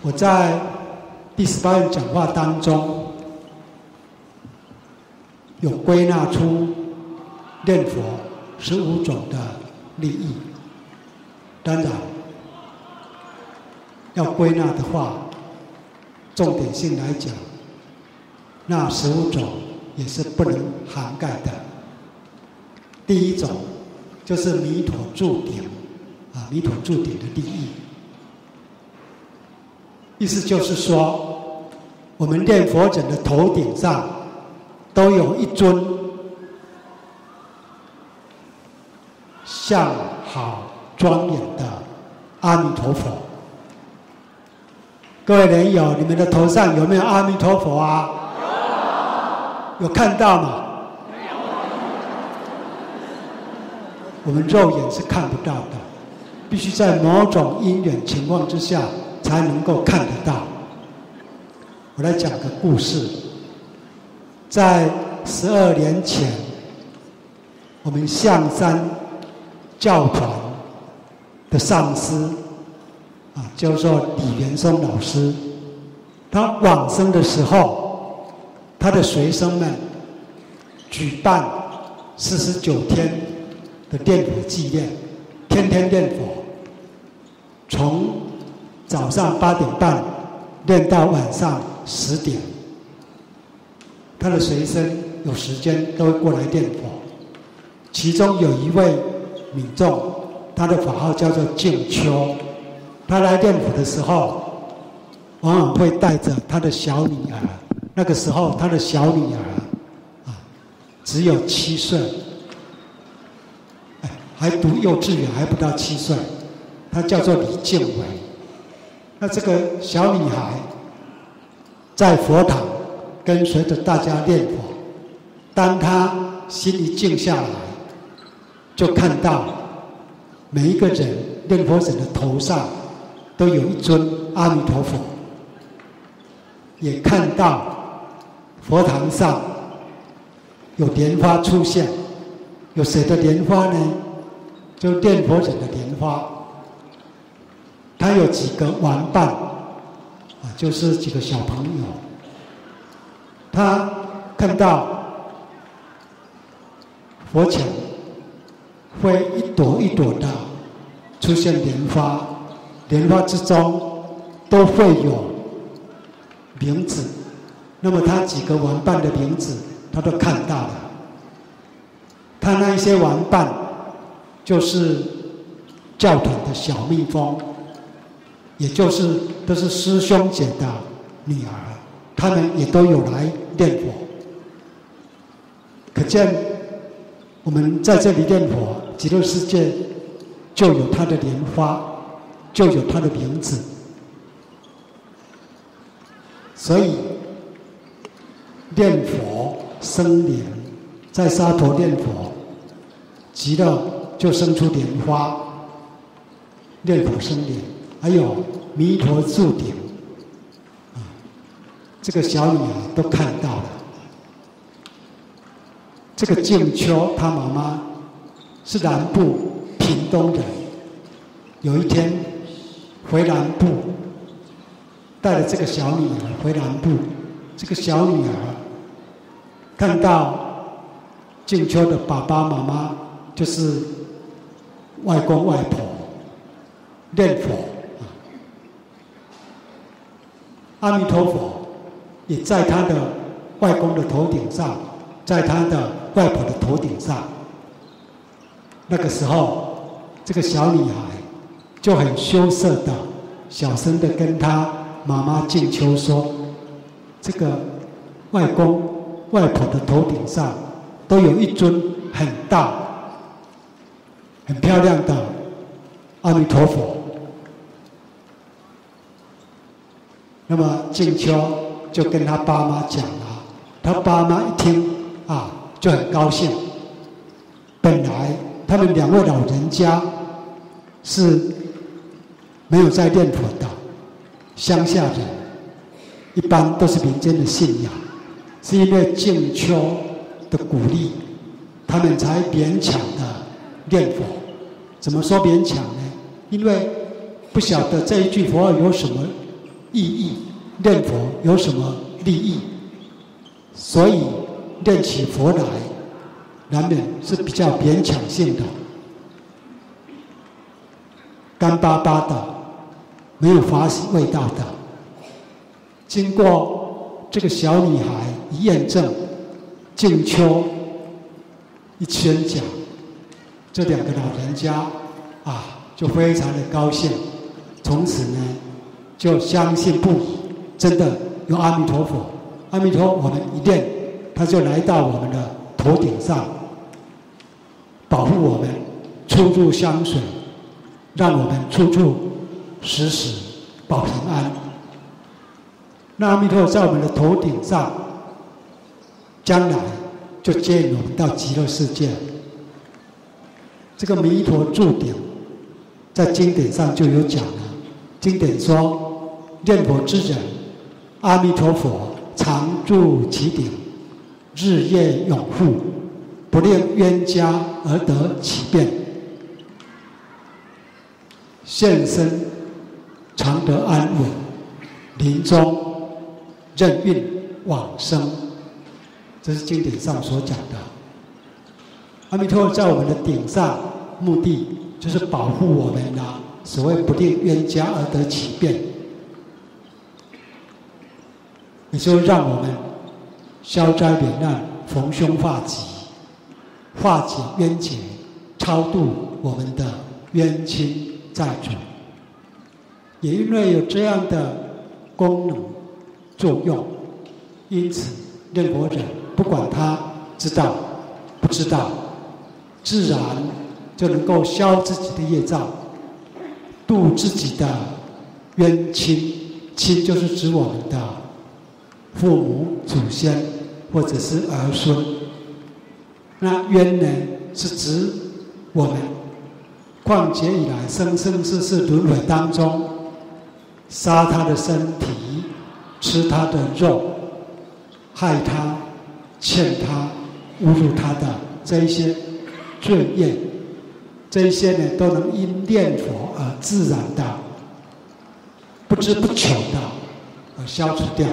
我在第十八愿讲话当中，有归纳出念佛十五种的利益。当然，要归纳的话，重点性来讲，那十五种也是不能涵盖的。第一种就是弥陀驻顶，啊，弥陀驻顶的利益。意思就是说，我们念佛者的头顶上都有一尊相好庄严的阿弥陀佛。各位人友，你们的头上有没有阿弥陀佛啊？有。看到吗？没有。我们肉眼是看不到的，必须在某种因缘情况之下。才能够看得到。我来讲个故事，在十二年前，我们象山教团的上师啊，叫做李元松老师，他往生的时候，他的随生们举办四十九天的念佛纪念，天天念佛，从早上八点半练到晚上十点，他的随生有时间都过来念佛。其中有一位民众，他的法号叫做静秋，他来念佛的时候，往往会带着他的小女儿。那个时候，他的小女儿啊，只有七岁，还读幼稚园，还不到七岁。他叫做李静伟。那这个小女孩在佛堂跟随着大家念佛，当她心一静下来，就看到每一个人念佛者的头上都有一尊阿弥陀佛，也看到佛堂上有莲花出现，有谁的莲花呢？就念佛者的莲花。他有几个玩伴，啊，就是几个小朋友。他看到佛前会一朵一朵的出现莲花，莲花之中都会有名字。那么他几个玩伴的名字，他都看到了。他那一些玩伴，就是教团的小蜜蜂。也就是都是师兄姐的女儿，他们也都有来念佛。可见我们在这里念佛，极乐世界就有他的莲花，就有他的名字。所以念佛生莲，在沙陀念佛，极乐就生出莲花，念佛生莲。还有弥陀驻顶，啊，这个小女儿都看到了。这个静秋，她妈妈是南部屏东人。有一天回南部，带了这个小女儿回南部。这个小女儿看到静秋的爸爸妈妈，就是外公外婆念佛。阿弥陀佛也在他的外公的头顶上，在他的外婆的头顶上。那个时候，这个小女孩就很羞涩的、小声的跟她妈妈静秋说：“这个外公外婆的头顶上都有一尊很大、很漂亮的阿弥陀佛。”那么静秋就跟他爸妈讲了，他爸妈一听啊就很高兴。本来他们两位老人家是没有在念佛的乡下人，一般都是民间的信仰，是因为静秋的鼓励，他们才勉强的念佛。怎么说勉强呢？因为不晓得这一句佛号有什么意义，念佛有什么利益，所以念起佛来，难免是比较勉强性的，干巴巴的，没有法喜味道的。经过这个小女孩验证，静秋一千讲，这两个老人家啊，就非常的高兴，从此呢，就相信不疑，真的有阿弥陀佛，阿弥陀，我们一念，他就来到我们的头顶上。保护我们出入香水，让我们处处时时保平安。那阿弥陀佛在我们的头顶上，将来就接引我们到极乐世界。这个弥陀注顶，在经典上就有讲了。经典说，念佛之人，阿弥陀佛常住其顶，日夜拥护。不令冤家而得其便，现身常得安稳，临终任运往生，这是经典上所讲的。阿弥陀佛在我们的顶上，目的就是保护我们呐。所谓不令冤家而得其便，也就让我们消灾免难，逢凶化吉。化解冤结，超度我们的冤亲债主，也因为有这样的功能作用，因此念佛人不管他知道不知道，自然就能够消自己的业障，度自己的冤亲，亲就是指我们的父母、祖先或者是儿孙。那冤呢，是指我们旷劫以来生生世世轮回当中，杀他的身体，吃他的肉，害他、欠他、侮辱他的这一些罪业，这一些呢，都能因念佛而自然的、不知不觉的而消除掉。